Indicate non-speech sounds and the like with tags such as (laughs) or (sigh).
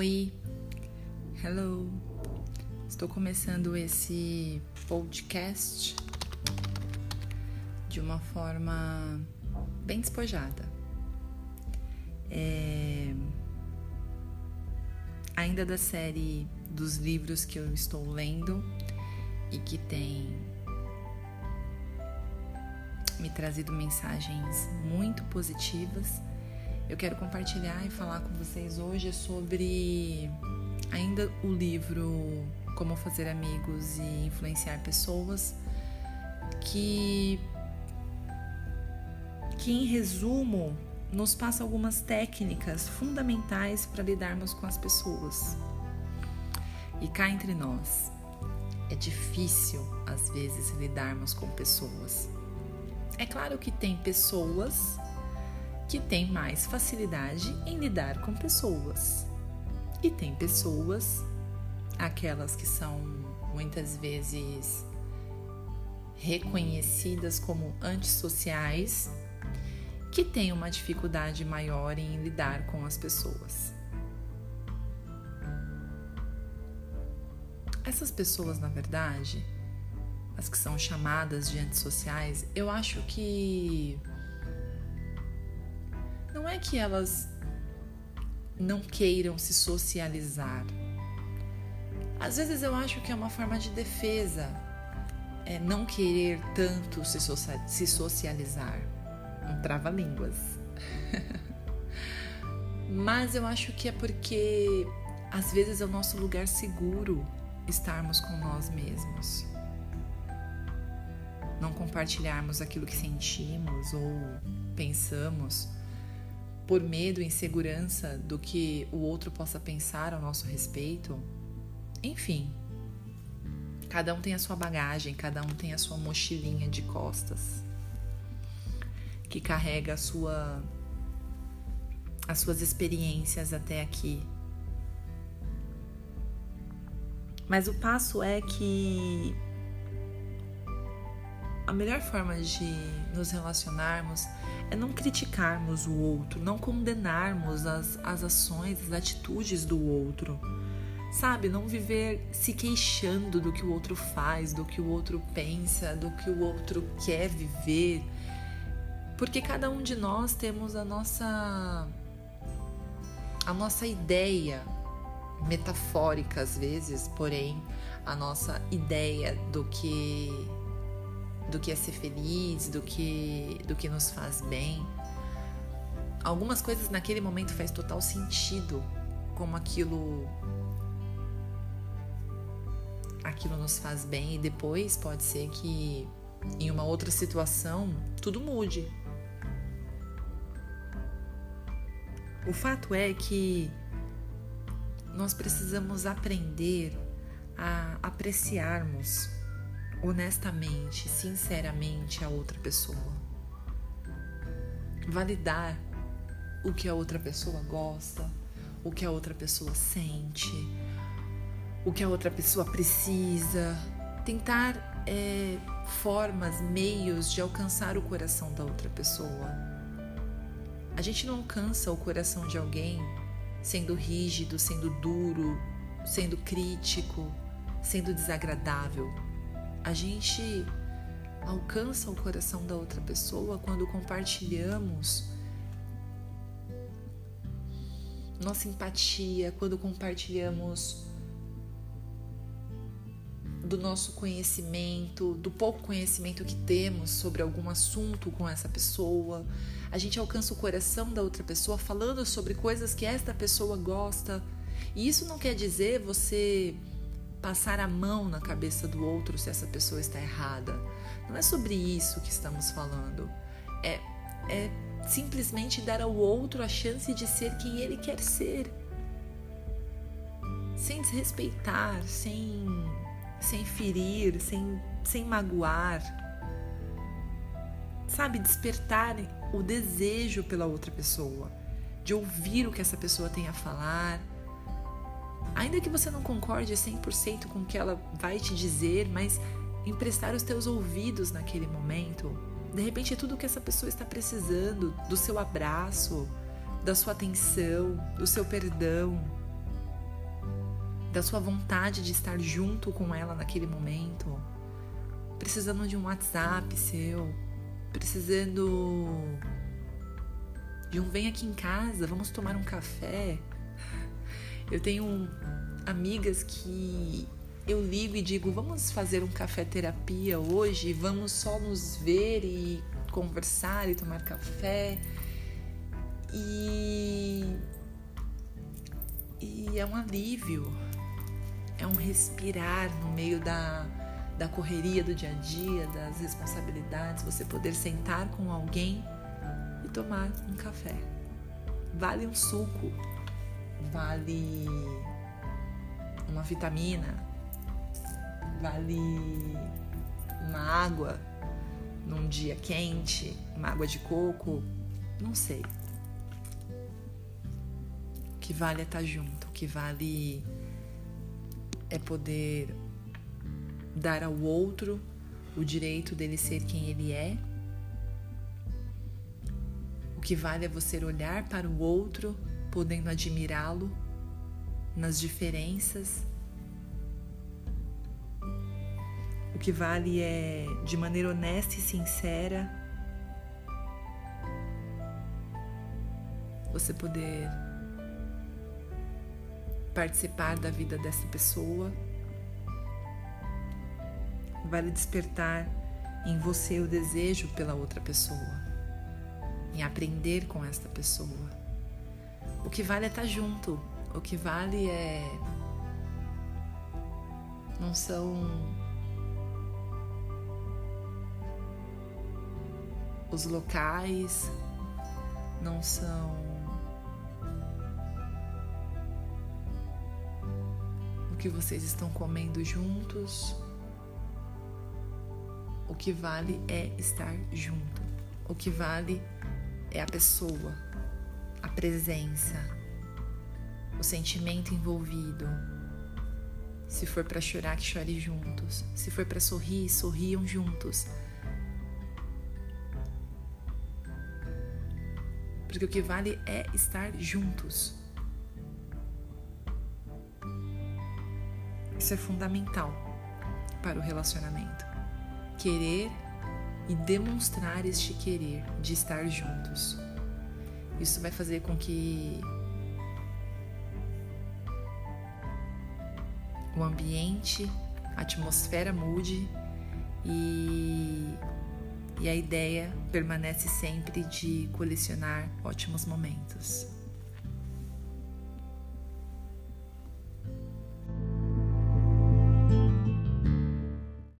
Oi, hello. Estou começando esse podcast de uma forma bem despojada. É... Ainda da série dos livros que eu estou lendo e que tem me trazido mensagens muito positivas eu quero compartilhar e falar com vocês hoje sobre ainda o livro Como Fazer Amigos e Influenciar Pessoas, que, que em resumo nos passa algumas técnicas fundamentais para lidarmos com as pessoas. E cá entre nós, é difícil às vezes lidarmos com pessoas. É claro que tem pessoas que tem mais facilidade em lidar com pessoas. E tem pessoas, aquelas que são muitas vezes reconhecidas como antissociais, que têm uma dificuldade maior em lidar com as pessoas. Essas pessoas, na verdade, as que são chamadas de antissociais, eu acho que é que elas não queiram se socializar. Às vezes eu acho que é uma forma de defesa, é não querer tanto se, se socializar. Um trava-línguas. (laughs) Mas eu acho que é porque às vezes é o nosso lugar seguro estarmos com nós mesmos. Não compartilharmos aquilo que sentimos ou pensamos por medo, insegurança do que o outro possa pensar ao nosso respeito. Enfim, cada um tem a sua bagagem, cada um tem a sua mochilinha de costas que carrega a sua as suas experiências até aqui. Mas o passo é que a melhor forma de nos relacionarmos é não criticarmos o outro, não condenarmos as, as ações, as atitudes do outro. Sabe, não viver se queixando do que o outro faz, do que o outro pensa, do que o outro quer viver. Porque cada um de nós temos a nossa a nossa ideia metafórica às vezes, porém a nossa ideia do que do que é ser feliz, do que, do que nos faz bem. Algumas coisas naquele momento faz total sentido, como aquilo aquilo nos faz bem e depois pode ser que em uma outra situação tudo mude. O fato é que nós precisamos aprender a apreciarmos honestamente, sinceramente a outra pessoa. Validar o que a outra pessoa gosta, o que a outra pessoa sente, o que a outra pessoa precisa. Tentar é, formas, meios de alcançar o coração da outra pessoa. A gente não alcança o coração de alguém sendo rígido, sendo duro, sendo crítico, sendo desagradável a gente alcança o coração da outra pessoa quando compartilhamos nossa empatia, quando compartilhamos do nosso conhecimento, do pouco conhecimento que temos sobre algum assunto com essa pessoa. A gente alcança o coração da outra pessoa falando sobre coisas que esta pessoa gosta. E isso não quer dizer você passar a mão na cabeça do outro se essa pessoa está errada. Não é sobre isso que estamos falando. É, é simplesmente dar ao outro a chance de ser quem ele quer ser. Sem desrespeitar, sem, sem ferir, sem, sem magoar. Sabe, despertar o desejo pela outra pessoa, de ouvir o que essa pessoa tem a falar Ainda que você não concorde 100% com o que ela vai te dizer, mas emprestar os teus ouvidos naquele momento, de repente é tudo que essa pessoa está precisando, do seu abraço, da sua atenção, do seu perdão. da sua vontade de estar junto com ela naquele momento, precisando de um WhatsApp seu, precisando de um vem aqui em casa, vamos tomar um café. Eu tenho amigas que eu ligo e digo, vamos fazer um café terapia hoje, vamos só nos ver e conversar e tomar café. E, e é um alívio, é um respirar no meio da, da correria do dia a dia, das responsabilidades, você poder sentar com alguém e tomar um café. Vale um suco, vale uma vitamina, vale uma água num dia quente, uma água de coco, não sei. O que vale é estar junto, o que vale é poder dar ao outro o direito dele ser quem ele é. O que vale é você olhar para o outro, podendo admirá-lo nas diferenças. O que vale é, de maneira honesta e sincera, você poder participar da vida dessa pessoa. Vale despertar em você o desejo pela outra pessoa, em aprender com esta pessoa. O que vale é estar junto, o que vale é. Não são os locais, não são o que vocês estão comendo juntos. O que vale é estar junto. O que vale é a pessoa, presença o sentimento envolvido. Se for para chorar, que chore juntos. Se for para sorrir, sorriam juntos. Porque o que vale é estar juntos. Isso é fundamental para o relacionamento. Querer e demonstrar este querer de estar juntos. Isso vai fazer com que o ambiente, a atmosfera mude e, e a ideia permanece sempre de colecionar ótimos momentos.